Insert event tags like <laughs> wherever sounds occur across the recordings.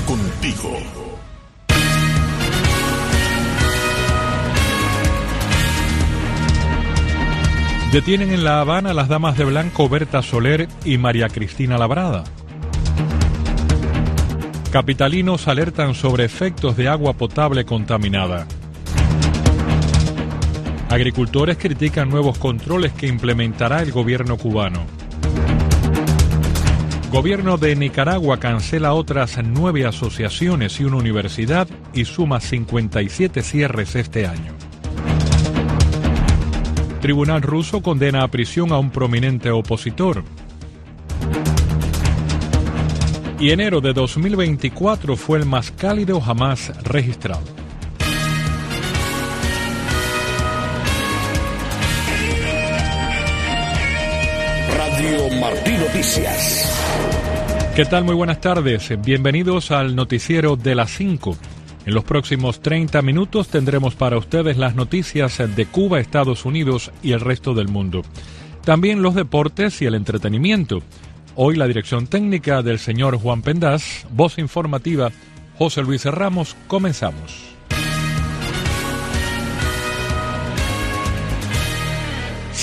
Contigo. Detienen en La Habana las damas de blanco Berta Soler y María Cristina Labrada. Capitalinos alertan sobre efectos de agua potable contaminada. Agricultores critican nuevos controles que implementará el gobierno cubano. Gobierno de Nicaragua cancela otras nueve asociaciones y una universidad y suma 57 cierres este año. Tribunal ruso condena a prisión a un prominente opositor. Y enero de 2024 fue el más cálido jamás registrado. Radio Martí Noticias. ¿Qué tal? Muy buenas tardes. Bienvenidos al noticiero de las 5. En los próximos 30 minutos tendremos para ustedes las noticias de Cuba, Estados Unidos y el resto del mundo. También los deportes y el entretenimiento. Hoy la dirección técnica del señor Juan Pendaz, voz informativa José Luis Ramos, comenzamos.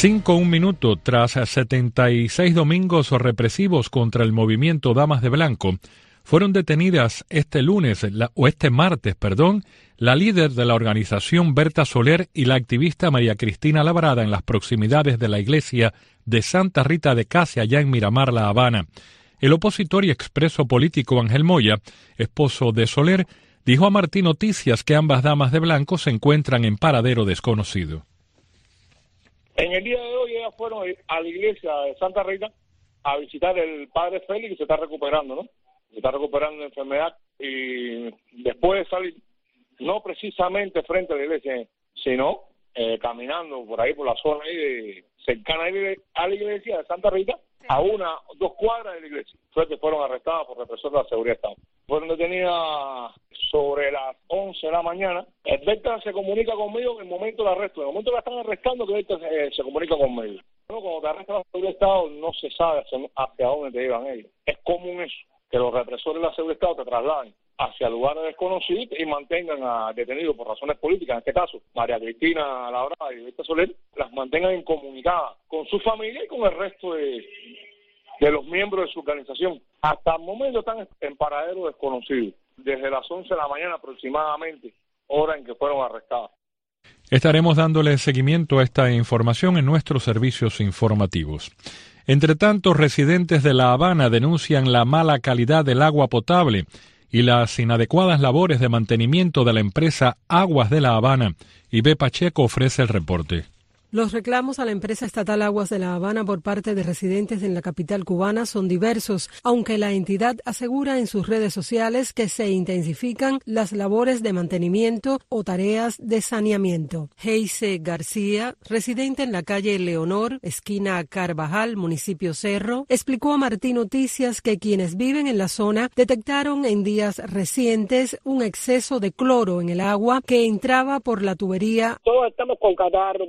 Cinco un minuto tras 76 domingos represivos contra el movimiento Damas de Blanco, fueron detenidas este lunes, o este martes, perdón, la líder de la organización Berta Soler y la activista María Cristina Labrada en las proximidades de la iglesia de Santa Rita de Casia, allá en Miramar, La Habana. El opositor y expreso político Ángel Moya, esposo de Soler, dijo a Martín Noticias que ambas damas de blanco se encuentran en paradero desconocido. En el día de hoy ellas fueron a la iglesia de Santa Rita a visitar el padre Félix que se está recuperando, ¿no? se está recuperando de enfermedad y después de salir, no precisamente frente a la iglesia, sino eh, caminando por ahí, por la zona ahí de, cercana a la iglesia de Santa Rita, a una, dos cuadras de la iglesia. Fue que fueron arrestadas por represor de la seguridad Estado. Fueron detenidas sobre las 11 de la mañana. El Delta se comunica conmigo en el momento del arresto. En el momento que la están arrestando, que Delta se, se comunica conmigo. No, cuando te arresta la seguridad Estado, no se sabe hacia dónde te llevan ellos. Es común eso que los represores de la seguridad Estado te trasladen hacia lugares desconocidos y mantengan a detenidos por razones políticas, en este caso, María Cristina Labrada y Víctor Soler, las mantengan incomunicadas con su familia y con el resto de, de los miembros de su organización. Hasta el momento están en paradero desconocido, desde las 11 de la mañana aproximadamente, hora en que fueron arrestadas. Estaremos dándole seguimiento a esta información en nuestros servicios informativos. Entre tanto, residentes de La Habana denuncian la mala calidad del agua potable y las inadecuadas labores de mantenimiento de la empresa Aguas de La Habana. Y B. Pacheco ofrece el reporte. Los reclamos a la empresa estatal Aguas de La Habana por parte de residentes en la capital cubana son diversos, aunque la entidad asegura en sus redes sociales que se intensifican las labores de mantenimiento o tareas de saneamiento. Heise García, residente en la calle Leonor, esquina Carvajal, municipio Cerro, explicó a Martín Noticias que quienes viven en la zona detectaron en días recientes un exceso de cloro en el agua que entraba por la tubería. Todos estamos con catarro,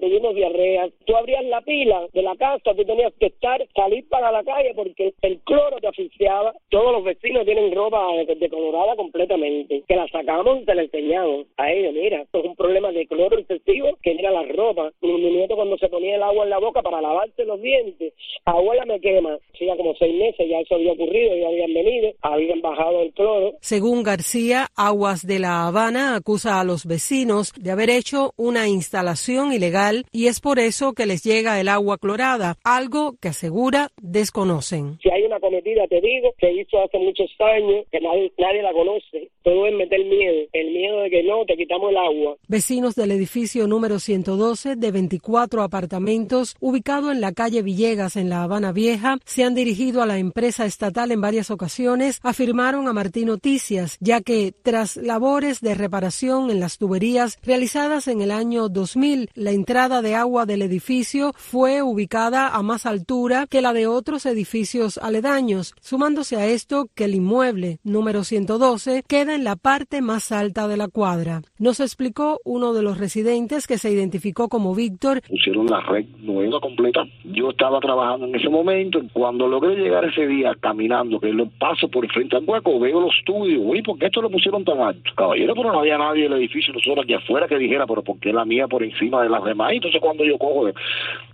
Tú abrías la pila de la casa, tú tenías que estar, salir para la calle porque el cloro te asfixiaba. Todos los vecinos tienen ropa decolorada completamente. Que la sacamos y te la enseñamos a ellos. Mira, esto es un problema de cloro excesivo que mira la ropa. Mi, nieto cuando se ponía el agua en la boca para lavarse los dientes, abuela me quema. Hacía como seis meses ya eso había ocurrido, ya habían venido, habían bajado el cloro. Según García, Aguas de La Habana acusa a los vecinos de haber hecho una instalación ilegal y es por eso que les llega el agua clorada, algo que asegura desconocen. Si hay una cometida, te digo, que hizo hace muchos años, que nadie, nadie la conoce, todo es meter miedo, el miedo de que no, te quitamos el agua. Vecinos del edificio número 112 de 24 apartamentos, ubicado en la calle Villegas en La Habana Vieja, se han dirigido a la empresa estatal en varias ocasiones, afirmaron a Martín Noticias, ya que tras labores de reparación en las tuberías realizadas en el año 2000, la entrada de agua del edificio fue ubicada a más altura que la de otros edificios aledaños, sumándose a esto que el inmueble número 112 queda en la parte más alta de la cuadra. Nos explicó uno de los residentes que se identificó como Víctor. Pusieron la red nueva completa. Yo estaba trabajando en ese momento. Cuando logré llegar ese día caminando, que lo paso por frente al hueco, veo los estudios. Uy, ¿por qué esto lo pusieron tan alto? Caballero, pero no había nadie en el edificio, nosotros aquí afuera que dijera, pero ¿por qué la mía por encima de las demás? Entonces cuando yo cojo,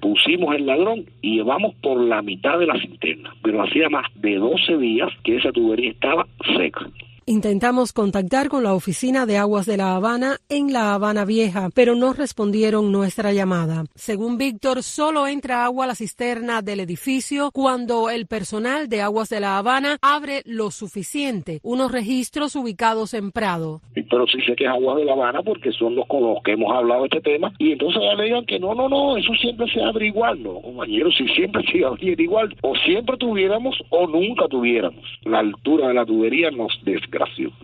pusimos el ladrón y llevamos por la mitad de la cisterna. Pero hacía más de 12 días que esa tubería estaba seca. Intentamos contactar con la oficina de aguas de La Habana en La Habana Vieja, pero no respondieron nuestra llamada. Según Víctor, solo entra agua a la cisterna del edificio cuando el personal de aguas de La Habana abre lo suficiente, unos registros ubicados en Prado. Pero sí sé que es aguas de La Habana porque son los con los que hemos hablado este tema y entonces ya le digan que no, no, no, eso siempre se abre igual, no, compañeros, si siempre <laughs> se abre igual, o siempre tuviéramos o nunca tuviéramos. La altura de la tubería nos desgasta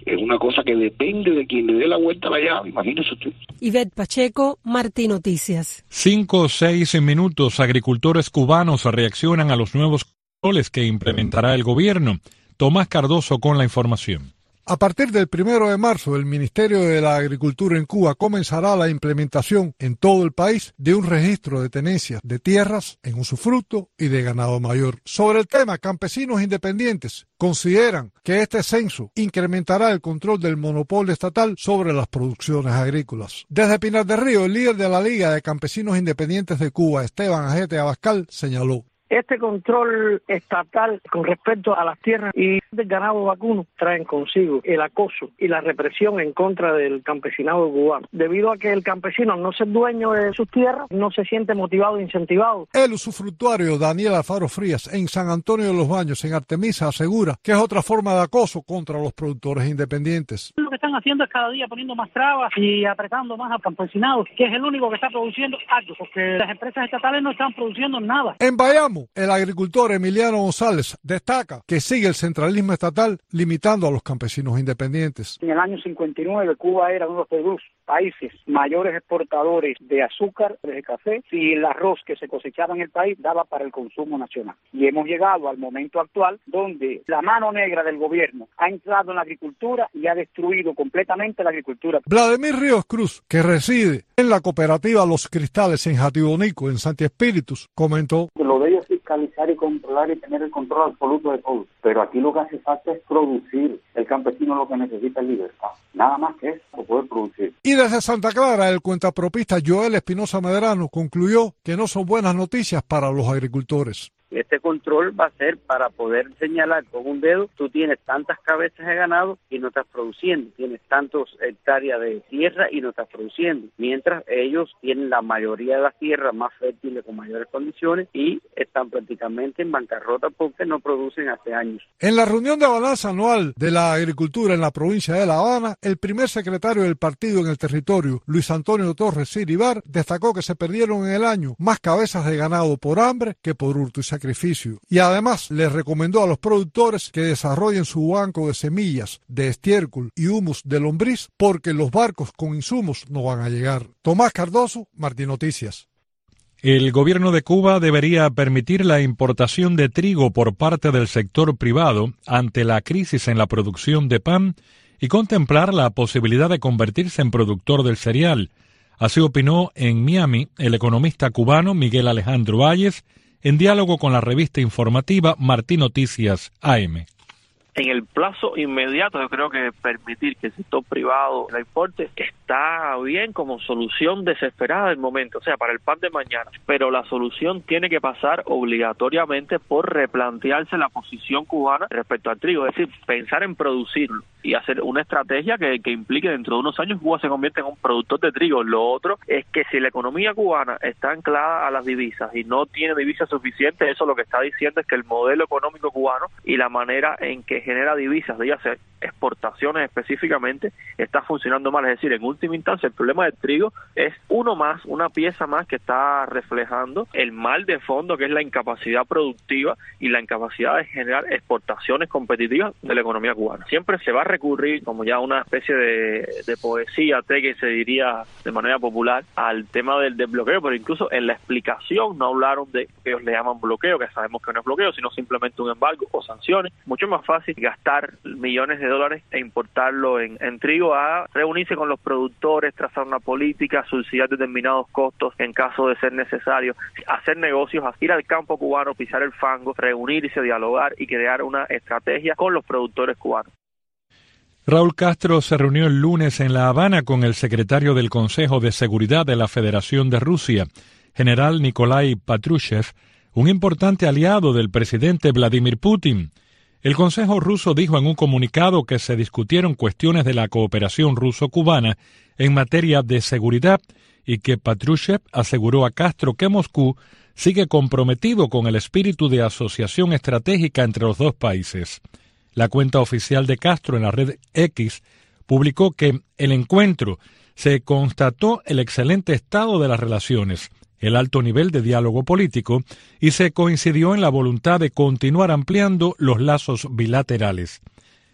es una cosa que depende de quien le dé la vuelta a la llave, imagínese usted. Ivette Pacheco, Martín Noticias. Cinco o seis minutos, agricultores cubanos reaccionan a los nuevos controles que implementará el gobierno. Tomás Cardoso con la información. A partir del primero de marzo, el Ministerio de la Agricultura en Cuba comenzará la implementación en todo el país de un registro de tenencias de tierras en usufructo y de ganado mayor. Sobre el tema, campesinos independientes consideran que este censo incrementará el control del monopolio estatal sobre las producciones agrícolas. Desde Pinar del Río, el líder de la Liga de Campesinos Independientes de Cuba, Esteban Ajete Abascal, señaló. Este control estatal con respecto a las tierras y del ganado vacuno traen consigo el acoso y la represión en contra del campesinado cubano. Debido a que el campesino no es dueño de sus tierras, no se siente motivado e incentivado. El usufructuario Daniel Alfaro Frías en San Antonio de los Baños, en Artemisa, asegura que es otra forma de acoso contra los productores independientes. Lo que están haciendo es cada día poniendo más trabas y apretando más al campesinado, que es el único que está produciendo algo, porque las empresas estatales no están produciendo nada. En Bayamo, el agricultor Emiliano González destaca que sigue el centralismo estatal limitando a los campesinos independientes. En el año 59 Cuba era uno de los países mayores exportadores de azúcar, de café y el arroz que se cosechaba en el país daba para el consumo nacional. Y hemos llegado al momento actual donde la mano negra del gobierno ha entrado en la agricultura y ha destruido completamente la agricultura. Vladimir Ríos Cruz, que reside en la cooperativa Los Cristales en Jatibonico, en Santi Espíritus, comentó que lo de ellos fiscalizar y controlar y tener el control absoluto de todo. Pero aquí lo que hace falta es producir. El campesino lo que necesita es libertad. Nada más que eso, poder producir. Y desde Santa Clara, el cuentapropista Joel Espinosa Medrano concluyó que no son buenas noticias para los agricultores. Este control va a ser para poder señalar con un dedo, tú tienes tantas cabezas de ganado y no estás produciendo, tienes tantos hectáreas de tierra y no estás produciendo, mientras ellos tienen la mayoría de las tierras más fértiles con mayores condiciones y están prácticamente en bancarrota porque no producen hace años. En la reunión de balanza anual de la agricultura en la provincia de La Habana, el primer secretario del partido en el territorio, Luis Antonio Torres Siribar, destacó que se perdieron en el año más cabezas de ganado por hambre que por hurto y. Y además les recomendó a los productores que desarrollen su banco de semillas, de estiércol y humus de lombriz porque los barcos con insumos no van a llegar. Tomás Cardoso, Martín Noticias. El gobierno de Cuba debería permitir la importación de trigo por parte del sector privado ante la crisis en la producción de pan y contemplar la posibilidad de convertirse en productor del cereal. Así opinó en Miami el economista cubano Miguel Alejandro Valles, en diálogo con la revista informativa Martín Noticias AM. En el plazo inmediato, yo creo que permitir que el sector privado la importe está bien como solución desesperada del momento, o sea, para el pan de mañana. Pero la solución tiene que pasar obligatoriamente por replantearse la posición cubana respecto al trigo, es decir, pensar en producirlo y hacer una estrategia que, que implique dentro de unos años Cuba se convierte en un productor de trigo. Lo otro es que si la economía cubana está anclada a las divisas y no tiene divisas suficientes, eso lo que está diciendo es que el modelo económico cubano y la manera en que genera divisas, de hacer exportaciones específicamente, está funcionando mal. Es decir, en última instancia, el problema del trigo es uno más, una pieza más que está reflejando el mal de fondo que es la incapacidad productiva y la incapacidad de generar exportaciones competitivas de la economía cubana. Siempre se va a recurrir como ya una especie de, de poesía, que se diría de manera popular, al tema del desbloqueo, pero incluso en la explicación no hablaron de que ellos le llaman bloqueo, que sabemos que no es bloqueo, sino simplemente un embargo o sanciones. Mucho más fácil gastar millones de dólares e importarlo en, trigo, a reunirse con los productores, trazar una política, subsidiar determinados costos en caso de ser necesario, hacer negocios, ir al campo cubano, pisar el fango, reunirse, dialogar y crear una estrategia con los productores cubanos. Raúl Castro se reunió el lunes en La Habana con el secretario del Consejo de Seguridad de la Federación de Rusia, general Nikolai Patrushev, un importante aliado del presidente Vladimir Putin. El Consejo ruso dijo en un comunicado que se discutieron cuestiones de la cooperación ruso-cubana en materia de seguridad y que Patrushev aseguró a Castro que Moscú sigue comprometido con el espíritu de asociación estratégica entre los dos países. La cuenta oficial de Castro en la red X publicó que el encuentro se constató el excelente estado de las relaciones, el alto nivel de diálogo político y se coincidió en la voluntad de continuar ampliando los lazos bilaterales.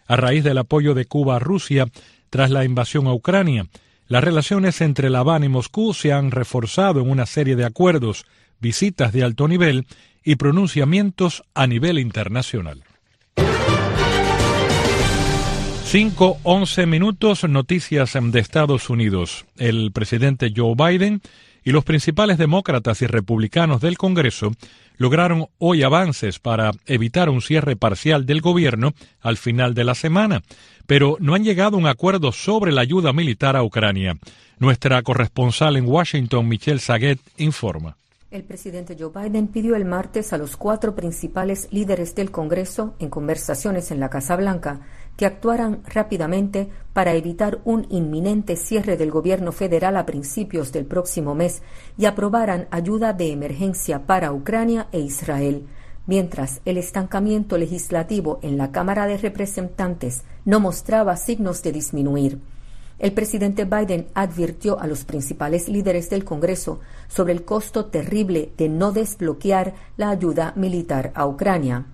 A raíz del apoyo de Cuba a Rusia tras la invasión a Ucrania, las relaciones entre La Habana y Moscú se han reforzado en una serie de acuerdos, visitas de alto nivel y pronunciamientos a nivel internacional. 5, 11 minutos, noticias de Estados Unidos. El presidente Joe Biden y los principales demócratas y republicanos del Congreso lograron hoy avances para evitar un cierre parcial del gobierno al final de la semana, pero no han llegado a un acuerdo sobre la ayuda militar a Ucrania. Nuestra corresponsal en Washington, Michelle Saguet, informa. El presidente Joe Biden pidió el martes a los cuatro principales líderes del Congreso, en conversaciones en la Casa Blanca, que actuaran rápidamente para evitar un inminente cierre del gobierno federal a principios del próximo mes y aprobaran ayuda de emergencia para Ucrania e Israel, mientras el estancamiento legislativo en la Cámara de Representantes no mostraba signos de disminuir. El presidente Biden advirtió a los principales líderes del Congreso sobre el costo terrible de no desbloquear la ayuda militar a Ucrania.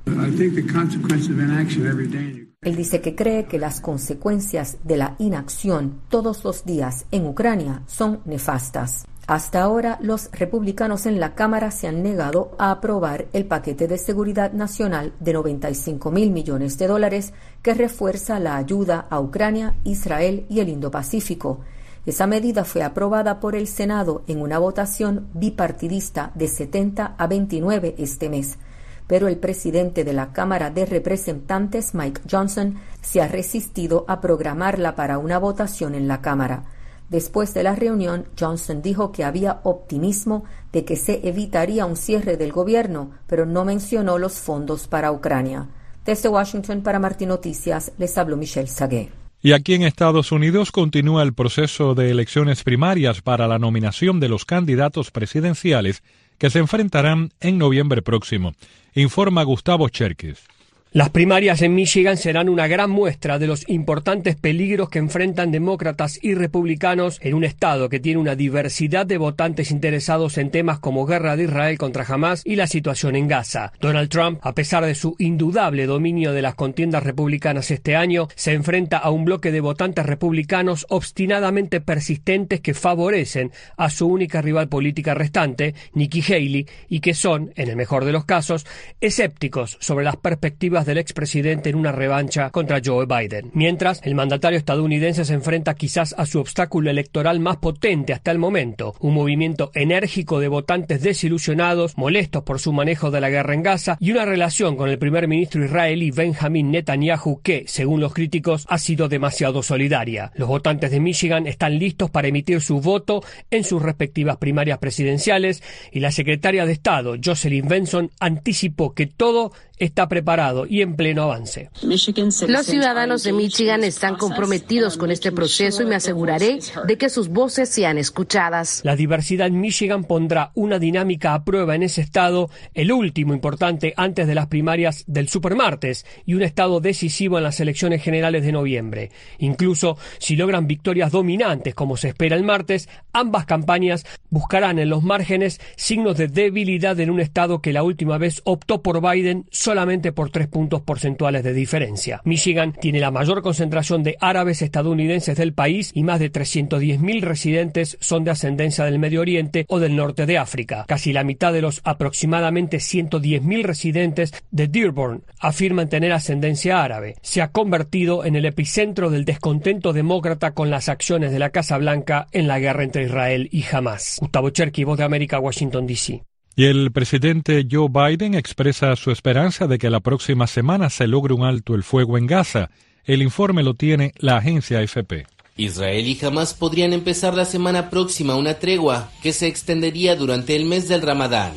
Él dice que cree que las consecuencias de la inacción todos los días en Ucrania son nefastas. Hasta ahora, los republicanos en la Cámara se han negado a aprobar el paquete de seguridad nacional de 95 mil millones de dólares que refuerza la ayuda a Ucrania, Israel y el Indo-Pacífico. Esa medida fue aprobada por el Senado en una votación bipartidista de 70 a 29 este mes pero el presidente de la Cámara de Representantes, Mike Johnson, se ha resistido a programarla para una votación en la Cámara. Después de la reunión, Johnson dijo que había optimismo de que se evitaría un cierre del gobierno, pero no mencionó los fondos para Ucrania. Desde Washington para Martín Noticias les habló Michelle Sagué. Y aquí en Estados Unidos continúa el proceso de elecciones primarias para la nominación de los candidatos presidenciales que se enfrentarán en noviembre próximo, informa Gustavo Cherkis. Las primarias en Michigan serán una gran muestra de los importantes peligros que enfrentan demócratas y republicanos en un estado que tiene una diversidad de votantes interesados en temas como guerra de Israel contra Hamas y la situación en Gaza. Donald Trump, a pesar de su indudable dominio de las contiendas republicanas este año, se enfrenta a un bloque de votantes republicanos obstinadamente persistentes que favorecen a su única rival política restante, Nikki Haley, y que son, en el mejor de los casos, escépticos sobre las perspectivas del expresidente en una revancha contra Joe Biden. Mientras, el mandatario estadounidense se enfrenta quizás a su obstáculo electoral más potente hasta el momento, un movimiento enérgico de votantes desilusionados, molestos por su manejo de la guerra en Gaza y una relación con el primer ministro israelí Benjamin Netanyahu que, según los críticos, ha sido demasiado solidaria. Los votantes de Michigan están listos para emitir su voto en sus respectivas primarias presidenciales y la secretaria de Estado, Jocelyn Benson, anticipó que todo está preparado y en pleno avance. Los ciudadanos de Michigan están comprometidos con este proceso y me aseguraré de que sus voces sean escuchadas. La diversidad en Michigan pondrá una dinámica a prueba en ese estado, el último importante antes de las primarias del supermartes y un estado decisivo en las elecciones generales de noviembre. Incluso si logran victorias dominantes como se espera el martes, ambas campañas buscarán en los márgenes signos de debilidad en un estado que la última vez optó por Biden solamente por tres puntos porcentuales de diferencia. Michigan tiene la mayor concentración de árabes estadounidenses del país y más de 310.000 residentes son de ascendencia del Medio Oriente o del norte de África. Casi la mitad de los aproximadamente 110.000 residentes de Dearborn afirman tener ascendencia árabe. Se ha convertido en el epicentro del descontento demócrata con las acciones de la Casa Blanca en la guerra entre Israel y Hamas. Gustavo Cherky, Voz de América, Washington, D.C. Y el presidente Joe Biden expresa su esperanza de que la próxima semana se logre un alto el fuego en Gaza. El informe lo tiene la agencia AFP. Israel y Hamas podrían empezar la semana próxima una tregua que se extendería durante el mes del Ramadán.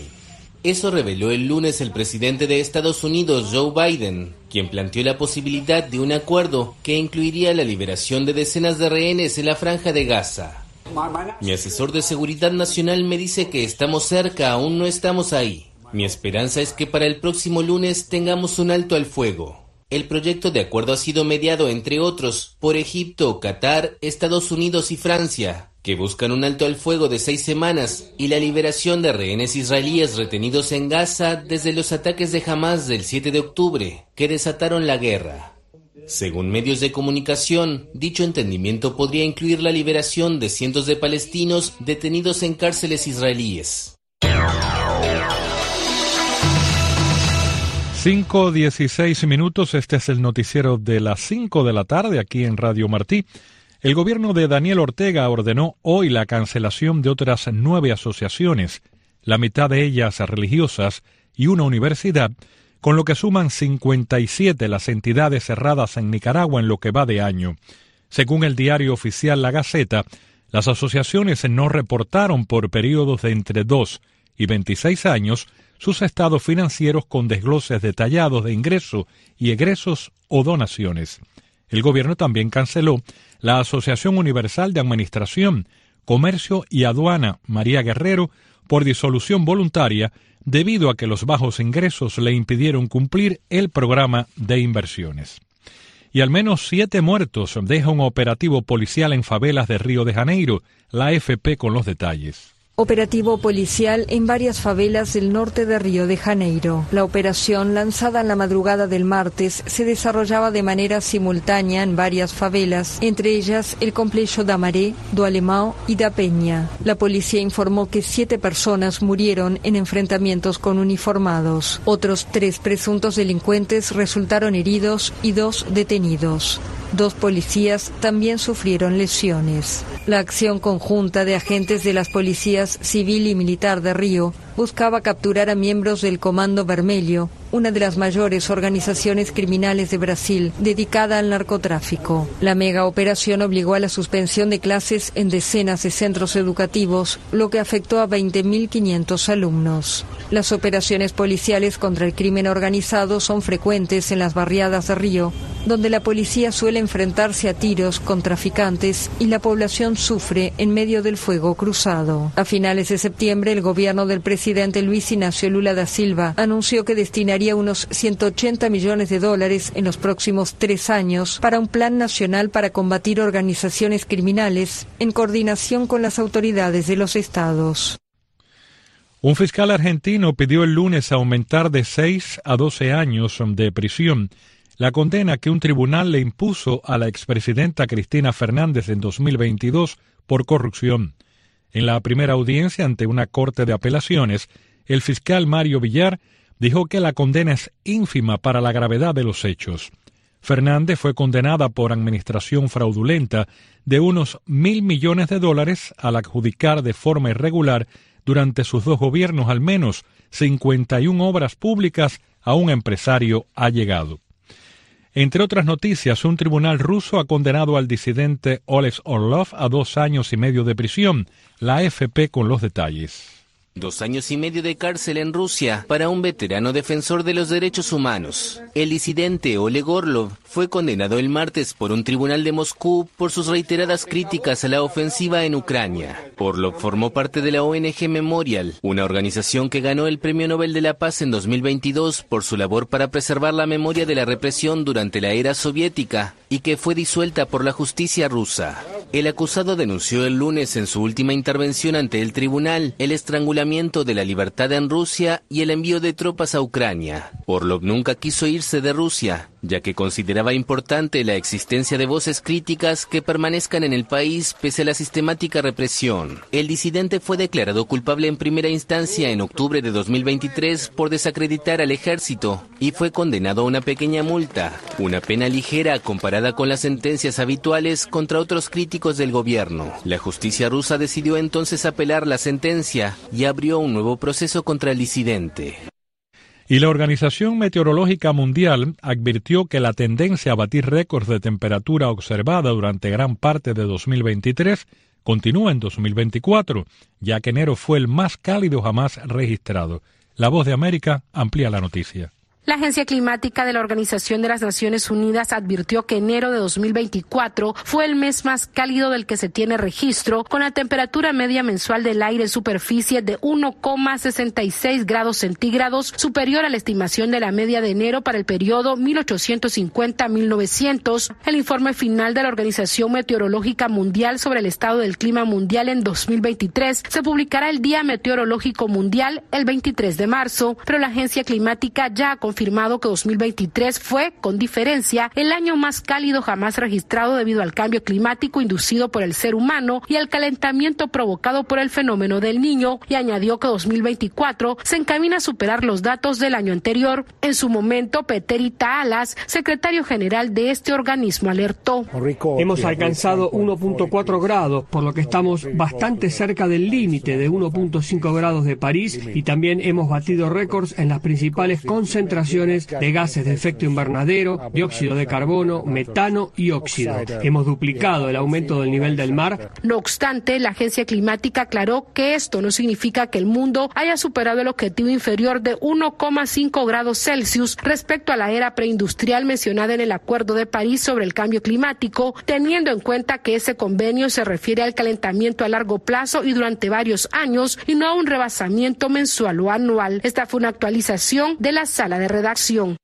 Eso reveló el lunes el presidente de Estados Unidos, Joe Biden, quien planteó la posibilidad de un acuerdo que incluiría la liberación de decenas de rehenes en la franja de Gaza. Mi asesor de seguridad nacional me dice que estamos cerca, aún no estamos ahí. Mi esperanza es que para el próximo lunes tengamos un alto al fuego. El proyecto de acuerdo ha sido mediado, entre otros, por Egipto, Qatar, Estados Unidos y Francia, que buscan un alto al fuego de seis semanas y la liberación de rehenes israelíes retenidos en Gaza desde los ataques de Hamas del 7 de octubre, que desataron la guerra. Según medios de comunicación, dicho entendimiento podría incluir la liberación de cientos de palestinos detenidos en cárceles israelíes. 5.16 minutos, este es el noticiero de las 5 de la tarde aquí en Radio Martí. El gobierno de Daniel Ortega ordenó hoy la cancelación de otras nueve asociaciones, la mitad de ellas religiosas y una universidad, con lo que suman 57 las entidades cerradas en Nicaragua en lo que va de año. Según el diario oficial La Gaceta, las asociaciones no reportaron por periodos de entre 2 y 26 años sus estados financieros con desgloses detallados de ingresos y egresos o donaciones. El gobierno también canceló la Asociación Universal de Administración, Comercio y Aduana María Guerrero por disolución voluntaria debido a que los bajos ingresos le impidieron cumplir el programa de inversiones. Y al menos siete muertos deja un operativo policial en favelas de Río de Janeiro, la FP con los detalles. Operativo policial en varias favelas del norte de Río de Janeiro. La operación, lanzada en la madrugada del martes, se desarrollaba de manera simultánea en varias favelas, entre ellas el complejo da Maré, do Alemão y da Peña. La policía informó que siete personas murieron en enfrentamientos con uniformados. Otros tres presuntos delincuentes resultaron heridos y dos detenidos. Dos policías también sufrieron lesiones. La acción conjunta de agentes de las policías civil y militar de Río buscaba capturar a miembros del Comando Vermelho, una de las mayores organizaciones criminales de Brasil dedicada al narcotráfico. La mega operación obligó a la suspensión de clases en decenas de centros educativos, lo que afectó a 20.500 alumnos. Las operaciones policiales contra el crimen organizado son frecuentes en las barriadas de Río, donde la policía suele enfrentarse a tiros con traficantes y la población sufre en medio del fuego cruzado. A finales de septiembre, el gobierno del presidente Luis Ignacio Lula da Silva anunció que destinaría unos 180 millones de dólares en los próximos tres años para un plan nacional para combatir organizaciones criminales en coordinación con las autoridades de los estados. Un fiscal argentino pidió el lunes aumentar de 6 a 12 años de prisión la condena que un tribunal le impuso a la expresidenta Cristina Fernández en 2022 por corrupción. En la primera audiencia ante una corte de apelaciones, el fiscal Mario Villar dijo que la condena es ínfima para la gravedad de los hechos. Fernández fue condenada por administración fraudulenta de unos mil millones de dólares al adjudicar de forma irregular durante sus dos gobiernos al menos 51 obras públicas a un empresario allegado. Entre otras noticias, un tribunal ruso ha condenado al disidente Oleg Orlov a dos años y medio de prisión. La AFP con los detalles. Dos años y medio de cárcel en Rusia para un veterano defensor de los derechos humanos. El disidente Oleg Orlov fue condenado el martes por un tribunal de Moscú por sus reiteradas críticas a la ofensiva en Ucrania. Orlov formó parte de la ONG Memorial, una organización que ganó el Premio Nobel de la Paz en 2022 por su labor para preservar la memoria de la represión durante la era soviética y que fue disuelta por la justicia rusa. El acusado denunció el lunes en su última intervención ante el tribunal el estrangulamiento de la libertad en Rusia y el envío de tropas a Ucrania. Orlov nunca quiso irse de Rusia, ya que consideraba importante la existencia de voces críticas que permanezcan en el país pese a la sistemática represión. El disidente fue declarado culpable en primera instancia en octubre de 2023 por desacreditar al ejército y fue condenado a una pequeña multa, una pena ligera comparada con las sentencias habituales contra otros críticos del gobierno. La justicia rusa decidió entonces apelar la sentencia y abrió un nuevo proceso contra el disidente. Y la Organización Meteorológica Mundial advirtió que la tendencia a batir récords de temperatura observada durante gran parte de 2023 continúa en 2024, ya que enero fue el más cálido jamás registrado. La voz de América amplía la noticia. La Agencia Climática de la Organización de las Naciones Unidas advirtió que enero de 2024 fue el mes más cálido del que se tiene registro, con la temperatura media mensual del aire en superficie de 1,66 grados centígrados, superior a la estimación de la media de enero para el periodo 1850-1900. El informe final de la Organización Meteorológica Mundial sobre el estado del clima mundial en 2023 se publicará el Día Meteorológico Mundial el 23 de marzo, pero la Agencia Climática ya ha que 2023 fue, con diferencia, el año más cálido jamás registrado debido al cambio climático inducido por el ser humano y al calentamiento provocado por el fenómeno del niño, y añadió que 2024 se encamina a superar los datos del año anterior. En su momento, Peterita Alas, secretario general de este organismo, alertó. Hemos alcanzado 1.4 grados, por lo que estamos bastante cerca del límite de 1.5 grados de París y también hemos batido récords en las principales concentraciones de gases de efecto invernadero, dióxido de carbono, metano y óxido. Hemos duplicado el aumento del nivel del mar. No obstante, la agencia climática aclaró que esto no significa que el mundo haya superado el objetivo inferior de 1,5 grados Celsius respecto a la era preindustrial mencionada en el Acuerdo de París sobre el cambio climático, teniendo en cuenta que ese convenio se refiere al calentamiento a largo plazo y durante varios años y no a un rebasamiento mensual o anual. Esta fue una actualización de la sala de redacción.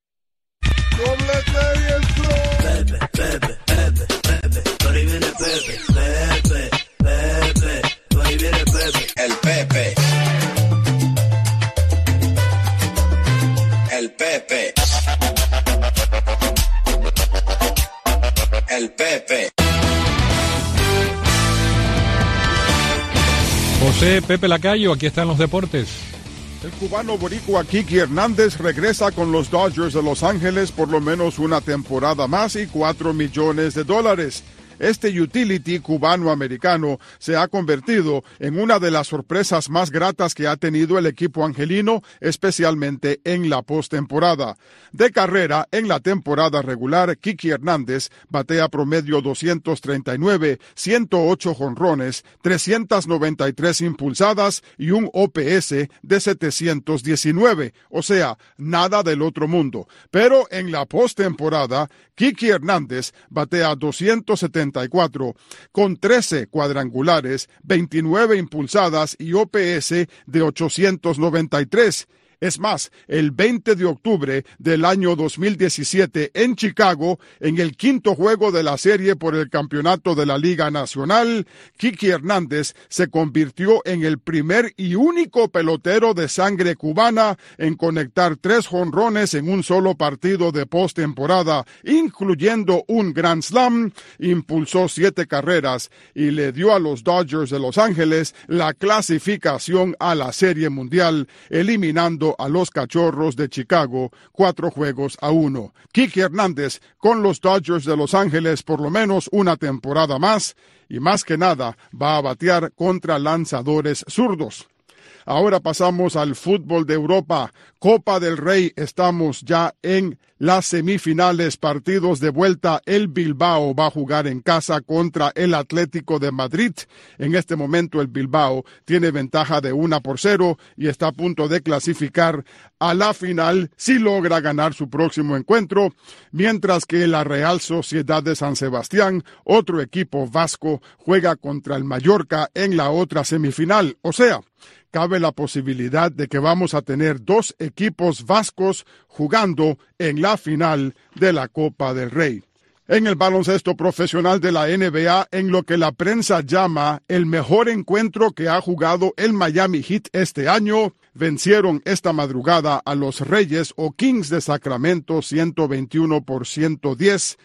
El Pepe. El Pepe. El Pepe. José Pepe Lacayo, aquí están los deportes. El cubano boricua Kiki Hernández regresa con los Dodgers de Los Ángeles por lo menos una temporada más y cuatro millones de dólares. Este utility cubano-americano se ha convertido en una de las sorpresas más gratas que ha tenido el equipo angelino, especialmente en la postemporada. De carrera, en la temporada regular, Kiki Hernández batea promedio 239, 108 jonrones, 393 impulsadas y un OPS de 719, o sea, nada del otro mundo. Pero en la postemporada, Kiki Hernández batea 274 con 13 cuadrangulares, 29 impulsadas y OPS de 893 es más, el 20 de octubre del año 2017 en Chicago, en el quinto juego de la serie por el campeonato de la Liga Nacional, Kiki Hernández se convirtió en el primer y único pelotero de sangre cubana en conectar tres jonrones en un solo partido de postemporada, incluyendo un Grand Slam, impulsó siete carreras y le dio a los Dodgers de Los Ángeles la clasificación a la Serie Mundial, eliminando a los Cachorros de Chicago cuatro juegos a uno. Kiki Hernández con los Dodgers de Los Ángeles por lo menos una temporada más y más que nada va a batear contra lanzadores zurdos. Ahora pasamos al fútbol de Europa. Copa del Rey, estamos ya en las semifinales, partidos de vuelta. El Bilbao va a jugar en casa contra el Atlético de Madrid. En este momento el Bilbao tiene ventaja de una por cero y está a punto de clasificar a la final si logra ganar su próximo encuentro, mientras que la Real Sociedad de San Sebastián, otro equipo vasco, juega contra el Mallorca en la otra semifinal. O sea, cabe la posibilidad de que vamos a tener dos equipos vascos jugando en la final de la Copa del Rey. En el baloncesto profesional de la NBA, en lo que la prensa llama el mejor encuentro que ha jugado el Miami Heat este año, vencieron esta madrugada a los Reyes o Kings de Sacramento 121 por 110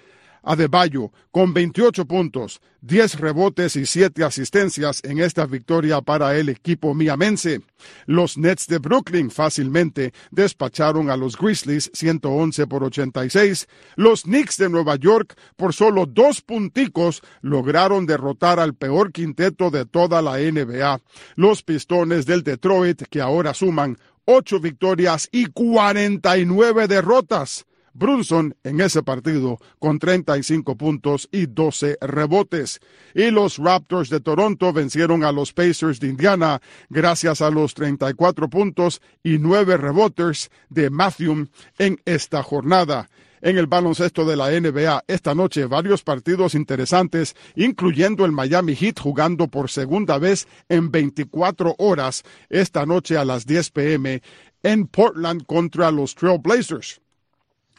Adebayo con 28 puntos, 10 rebotes y 7 asistencias en esta victoria para el equipo miamense. Los Nets de Brooklyn fácilmente despacharon a los Grizzlies 111 por 86. Los Knicks de Nueva York por solo dos punticos lograron derrotar al peor quinteto de toda la NBA. Los Pistones del Detroit que ahora suman 8 victorias y 49 derrotas Brunson en ese partido con 35 puntos y 12 rebotes. Y los Raptors de Toronto vencieron a los Pacers de Indiana gracias a los 34 puntos y 9 rebotes de Matthew en esta jornada. En el baloncesto de la NBA esta noche varios partidos interesantes, incluyendo el Miami Heat jugando por segunda vez en 24 horas esta noche a las 10 pm en Portland contra los Trail Blazers.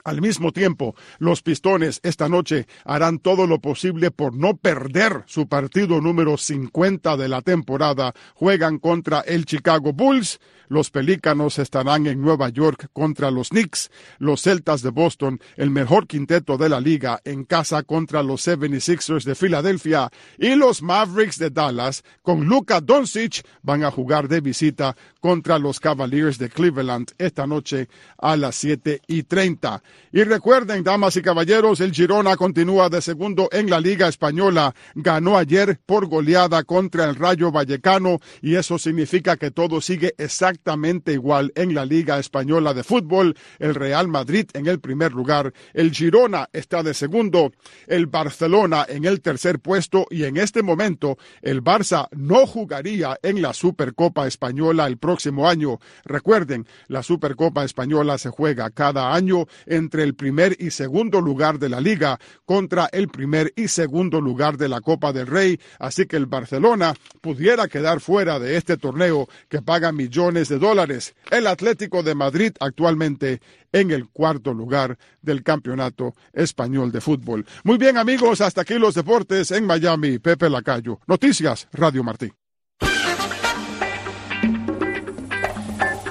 Al mismo tiempo, los Pistones esta noche harán todo lo posible por no perder su partido número 50 de la temporada. Juegan contra el Chicago Bulls los Pelícanos estarán en Nueva York contra los Knicks. Los Celtas de Boston, el mejor quinteto de la liga, en casa contra los 76ers de Filadelfia. Y los Mavericks de Dallas, con Luka Doncic, van a jugar de visita contra los Cavaliers de Cleveland esta noche a las 7 y 30. Y recuerden, damas y caballeros, el Girona continúa de segundo en la Liga Española. Ganó ayer por goleada contra el Rayo Vallecano y eso significa que todo sigue exactamente exactamente igual en la Liga Española de Fútbol. El Real Madrid en el primer lugar, el Girona está de segundo, el Barcelona en el tercer puesto y en este momento el Barça no jugaría en la Supercopa Española el próximo año. Recuerden, la Supercopa Española se juega cada año entre el primer y segundo lugar de la liga contra el primer y segundo lugar de la Copa del Rey, así que el Barcelona pudiera quedar fuera de este torneo que paga millones de dólares. El Atlético de Madrid actualmente en el cuarto lugar del Campeonato Español de Fútbol. Muy bien amigos, hasta aquí los deportes en Miami. Pepe Lacayo. Noticias, Radio Martí.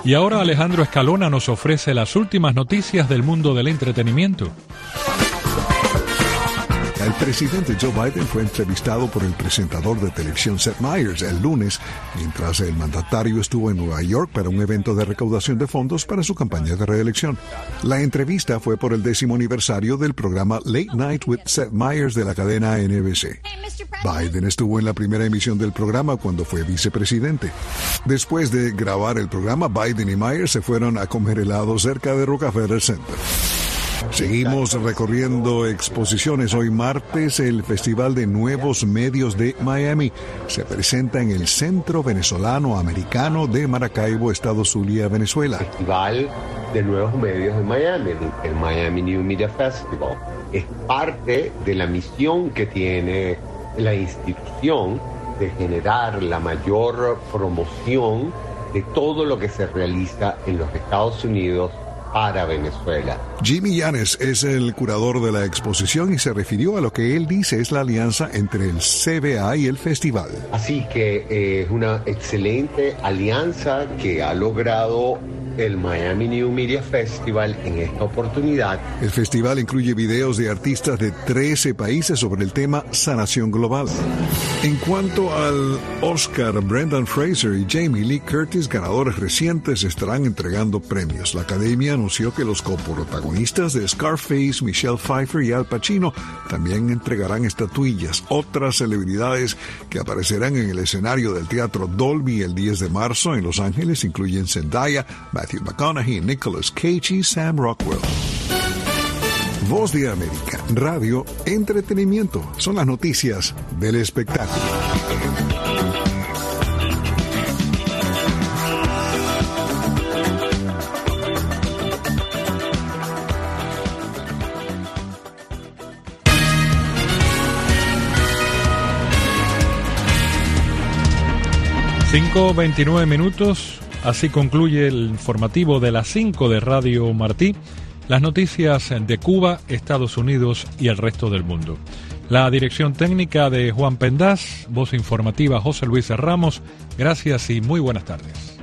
Y ahora Alejandro Escalona nos ofrece las últimas noticias del mundo del entretenimiento. El presidente Joe Biden fue entrevistado por el presentador de televisión Seth Meyers el lunes, mientras el mandatario estuvo en Nueva York para un evento de recaudación de fondos para su campaña de reelección. La entrevista fue por el décimo aniversario del programa Late Night with Seth Meyers de la cadena NBC. Biden estuvo en la primera emisión del programa cuando fue vicepresidente. Después de grabar el programa, Biden y Myers se fueron a comer helado cerca de Rockefeller Center. Seguimos recorriendo exposiciones. Hoy martes el Festival de Nuevos Medios de Miami se presenta en el Centro Venezolano Americano de Maracaibo, Estado Zulia, Venezuela. Festival de Nuevos Medios de Miami, el Miami New Media Festival. Es parte de la misión que tiene la institución de generar la mayor promoción de todo lo que se realiza en los Estados Unidos para Venezuela. Jimmy Yanes es el curador de la exposición y se refirió a lo que él dice es la alianza entre el CBA y el festival. Así que eh, es una excelente alianza que ha logrado el Miami New Media Festival en esta oportunidad. El festival incluye videos de artistas de 13 países sobre el tema sanación global. En cuanto al Oscar, Brendan Fraser y Jamie Lee Curtis, ganadores recientes, estarán entregando premios. La academia anunció que los coprotagonistas de Scarface, Michelle Pfeiffer y Al Pacino también entregarán estatuillas. Otras celebridades que aparecerán en el escenario del Teatro Dolby el 10 de marzo en Los Ángeles incluyen Zendaya, Matthew McConaughey, Nicholas Cage y Sam Rockwell. Voz de América, radio, entretenimiento, son las noticias del espectáculo. 5.29 minutos, así concluye el informativo de las 5 de Radio Martí. las noticias de Cuba, Estados Unidos y el resto del mundo. La dirección técnica de Juan Pendaz, voz informativa José Luis Ramos. Gracias y muy buenas tardes.